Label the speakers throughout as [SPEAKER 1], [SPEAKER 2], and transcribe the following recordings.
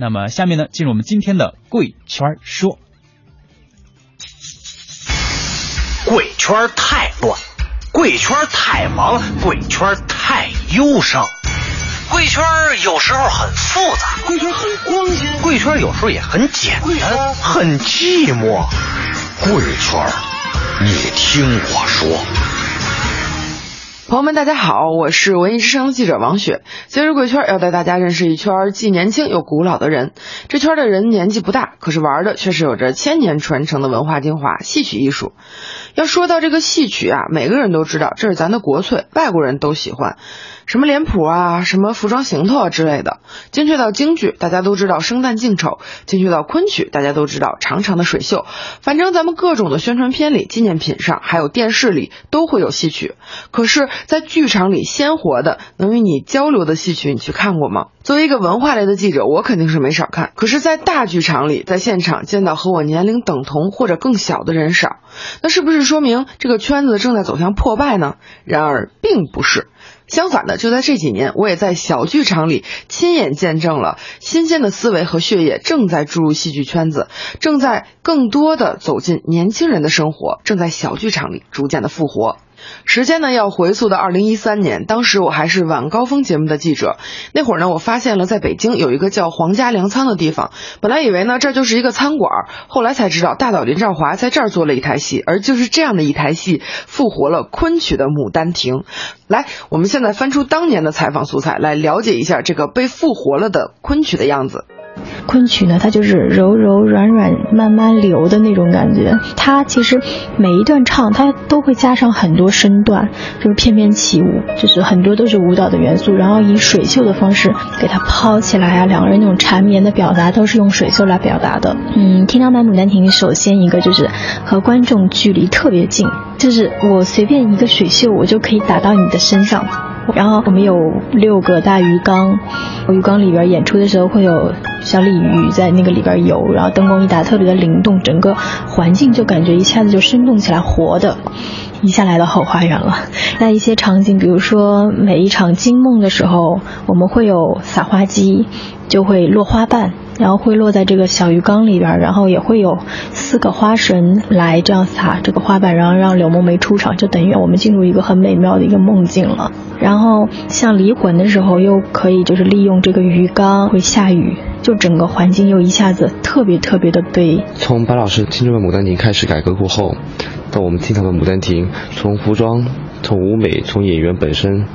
[SPEAKER 1] 那么下面呢，进入我们今天的贵圈说。
[SPEAKER 2] 贵圈太乱，贵圈太忙，贵圈太忧伤。贵圈有时候很复杂，
[SPEAKER 3] 贵圈很光鲜，
[SPEAKER 2] 贵圈有时候也很简单，很寂寞。贵圈，你听我说。
[SPEAKER 4] 朋友们，大家好，我是文艺之声的记者王雪。今日贵圈要带大家认识一圈既年轻又古老的人。这圈的人年纪不大，可是玩的却是有着千年传承的文化精华——戏曲艺术。要说到这个戏曲啊，每个人都知道这是咱的国粹，外国人都喜欢。什么脸谱啊，什么服装行头啊之类的。精确到京剧，大家都知道生旦净丑；精确到昆曲，大家都知道长长的水袖。反正咱们各种的宣传片里、纪念品上，还有电视里都会有戏曲。可是，在剧场里鲜活的能与你交流的戏曲，你去看过吗？作为一个文化类的记者，我肯定是没少看。可是，在大剧场里，在现场见到和我年龄等同或者更小的人少，那是不是说明这个圈子正在走向破败呢？然而，并不是。相反的，就在这几年，我也在小剧场里亲眼见证了新鲜的思维和血液正在注入戏剧圈子，正在更多的走进年轻人的生活，正在小剧场里逐渐的复活。时间呢，要回溯到二零一三年，当时我还是晚高峰节目的记者。那会儿呢，我发现了在北京有一个叫皇家粮仓的地方，本来以为呢这就是一个餐馆，后来才知道大导林兆华在这儿做了一台戏，而就是这样的一台戏复活了昆曲的《牡丹亭》。来，我们现在翻出当年的采访素材，来了解一下这个被复活了的昆曲的样子。
[SPEAKER 5] 昆曲呢，它就是柔柔软软、慢慢流的那种感觉。它其实每一段唱，它都会加上很多身段，就是翩翩起舞，就是很多都是舞蹈的元素，然后以水袖的方式给它抛起来啊。两个人那种缠绵的表达都是用水袖来表达的。嗯，《天堂版牡丹亭》首先一个就是和观众距离特别近，就是我随便一个水袖，我就可以打到你的身上。然后我们有六个大鱼缸，鱼缸里边演出的时候会有小鲤鱼在那个里边游，然后灯光一打特别的灵动，整个环境就感觉一下子就生动起来，活的，一下来到后花园了。那一些场景，比如说每一场惊梦的时候，我们会有撒花机，就会落花瓣。然后会落在这个小鱼缸里边，然后也会有四个花神来这样撒这个花瓣，然后让柳梦梅出场，就等于我们进入一个很美妙的一个梦境了。然后像离魂的时候，又可以就是利用这个鱼缸会下雨，就整个环境又一下子特别特别的悲。
[SPEAKER 6] 从白老师《青春版牡丹亭》开始改革过后，到我们听到的《牡丹亭》，从服装、从舞美、从演员本身，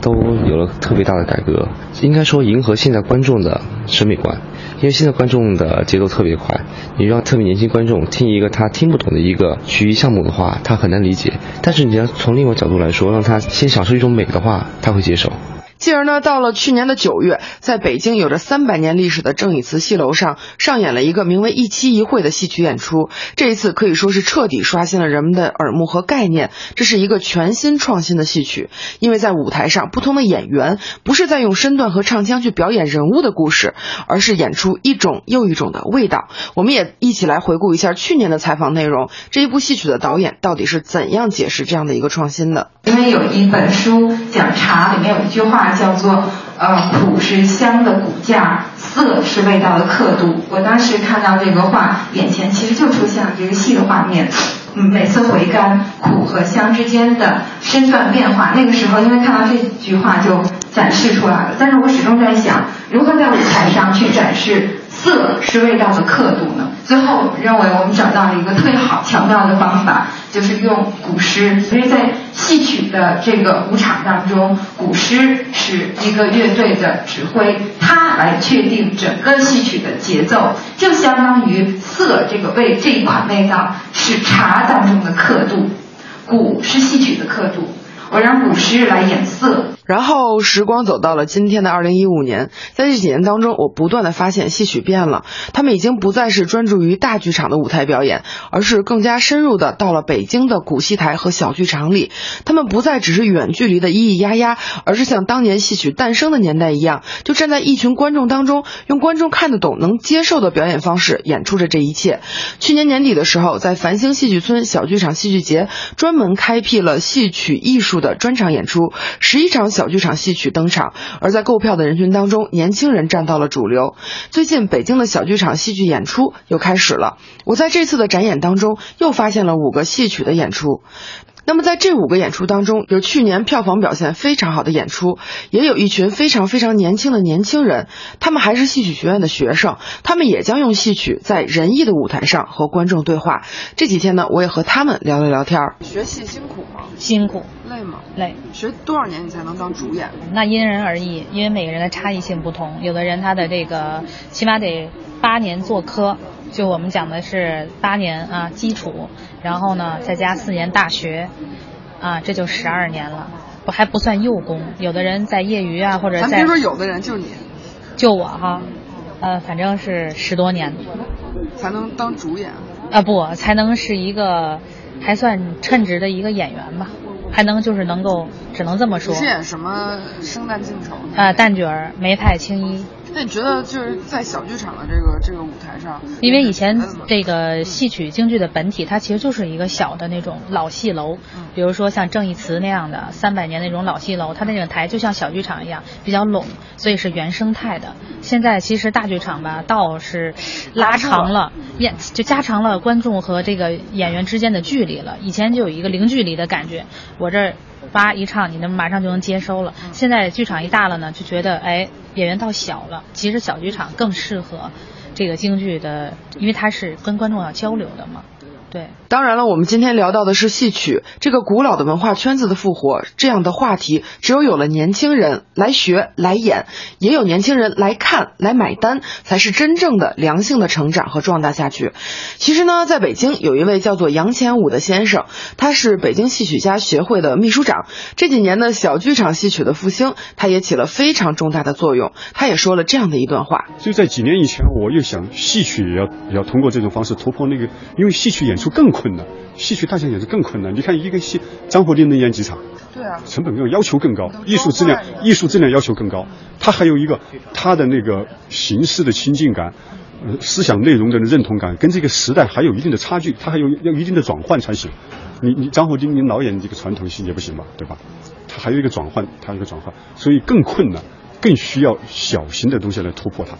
[SPEAKER 6] 都有了特别大的改革，应该说迎合现在观众的审美观。因为现在观众的节奏特别快，你让特别年轻观众听一个他听不懂的一个曲艺项目的话，他很难理解。但是你要从另外角度来说，让他先享受一种美的话，他会接受。
[SPEAKER 4] 继而呢，到了去年的九月，在北京有着三百年历史的正义祠戏楼上上演了一个名为《一期一会》的戏曲演出。这一次可以说是彻底刷新了人们的耳目和概念。这是一个全新创新的戏曲，因为在舞台上，不同的演员不是在用身段和唱腔去表演人物的故事，而是演出一种又一种的味道。我们也一起来回顾一下去年的采访内容。这一部戏曲的导演到底是怎样解释这样的一个创新的？
[SPEAKER 7] 因为有一本书讲茶，里面有一句话。叫做呃苦是香的骨架，涩是味道的刻度。我当时看到这个画，眼前其实就出现了这个戏的画面。嗯，每次回甘，苦和香之间的身段变化。那个时候，因为看到这句话就展示出来了。但是我始终在想，如何在舞台上去展示。色是味道的刻度呢。最后，我们认为我们找到了一个特别好强调的方法，就是用古诗。所以在戏曲的这个舞场当中，古诗是一个乐队的指挥，他来确定整个戏曲的节奏，就相当于色这个味这一款味道是茶当中的刻度，鼓是戏曲的刻度。我让古诗来演色。
[SPEAKER 4] 然后时光走到了今天的二零一五年，在这几年当中，我不断的发现戏曲变了，他们已经不再是专注于大剧场的舞台表演，而是更加深入的到了北京的古戏台和小剧场里。他们不再只是远距离的咿咿呀呀，而是像当年戏曲诞生的年代一样，就站在一群观众当中，用观众看得懂、能接受的表演方式演出着这一切。去年年底的时候，在繁星戏剧村小剧场戏剧节专门开辟了戏曲艺术的专场演出，十一场。小剧场戏曲登场，而在购票的人群当中，年轻人占到了主流。最近北京的小剧场戏剧演出又开始了，我在这次的展演当中又发现了五个戏曲的演出。那么在这五个演出当中，有去年票房表现非常好的演出，也有一群非常非常年轻的年轻人，他们还是戏曲学院的学生，他们也将用戏曲在仁义的舞台上和观众对话。这几天呢，我也和他们聊了聊天儿。学戏辛苦吗？
[SPEAKER 3] 辛苦，
[SPEAKER 4] 累吗？
[SPEAKER 3] 累。
[SPEAKER 4] 学多少年你才能当主演？
[SPEAKER 3] 那因人而异，因为每个人的差异性不同，有的人他的这个起码得八年做科。就我们讲的是八年啊基础，然后呢再加四年大学，啊这就十二年了，不还不算幼工。有的人在业余啊或者在，
[SPEAKER 4] 咱别说有的人，就你，
[SPEAKER 3] 就我哈，呃反正是十多年，
[SPEAKER 4] 才能当主演
[SPEAKER 3] 啊不才能是一个还算称职的一个演员吧，还能就是能够只能这么说。
[SPEAKER 4] 是演什么生旦净丑？
[SPEAKER 3] 啊旦角儿梅派青衣。
[SPEAKER 4] 那你觉得就是在小剧场的这个这个舞台上，
[SPEAKER 3] 因为以前这个戏曲京剧的本体，它其实就是一个小的那种老戏楼，比如说像正义祠那样的三百年那种老戏楼，它那个台就像小剧场一样比较拢，所以是原生态的。现在其实大剧场吧，倒是拉长了演，就加长了观众和这个演员之间的距离了。以前就有一个零距离的感觉，我这叭一唱，你能马上就能接收了。现在剧场一大了呢，就觉得哎。演员到小了，其实小剧场更适合这个京剧的，因为它是跟观众要交流的嘛。对，
[SPEAKER 4] 当然了，我们今天聊到的是戏曲这个古老的文化圈子的复活，这样的话题，只有有了年轻人来学来演，也有年轻人来看来买单，才是真正的良性的成长和壮大下去。其实呢，在北京有一位叫做杨前武的先生，他是北京戏曲家协会的秘书长。这几年呢小剧场戏曲的复兴，他也起了非常重大的作用。他也说了这样的一段话：
[SPEAKER 8] 就在几年以前，我又想戏曲也要也要通过这种方式突破那个，因为戏曲演出。就更困难，戏曲大家也是更困难。你看一个戏，张活林能演几场？
[SPEAKER 4] 对啊，
[SPEAKER 8] 成本更，要求更高，艺术质量，艺术质量要求更高。他还有一个他的那个形式的亲近感，呃，思想内容的认同感，跟这个时代还有一定的差距，他还有要一定的转换才行。你你张火丁，你老演这个传统戏也不行吧，对吧？他还有一个转换，他一个转换，所以更困难，更需要小型的东西来突破它。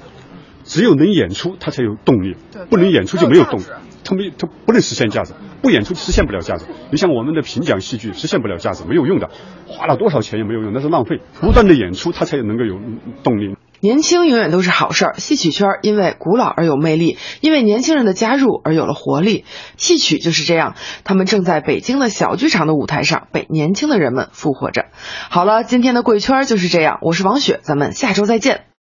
[SPEAKER 8] 只有能演出，他才有动力；不能演出就没有动力。他没，他不能实现价值，不演出实现不了价值。你像我们的评奖戏剧，实现不了价值，没有用的，花了多少钱也没有用，那是浪费。不断的演出，他才能够有动力。
[SPEAKER 4] 年轻永远都是好事儿，戏曲圈因为古老而有魅力，因为年轻人的加入而有了活力。戏曲就是这样，他们正在北京的小剧场的舞台上被年轻的人们复活着。好了，今天的贵圈就是这样，我是王雪，咱们下周再见。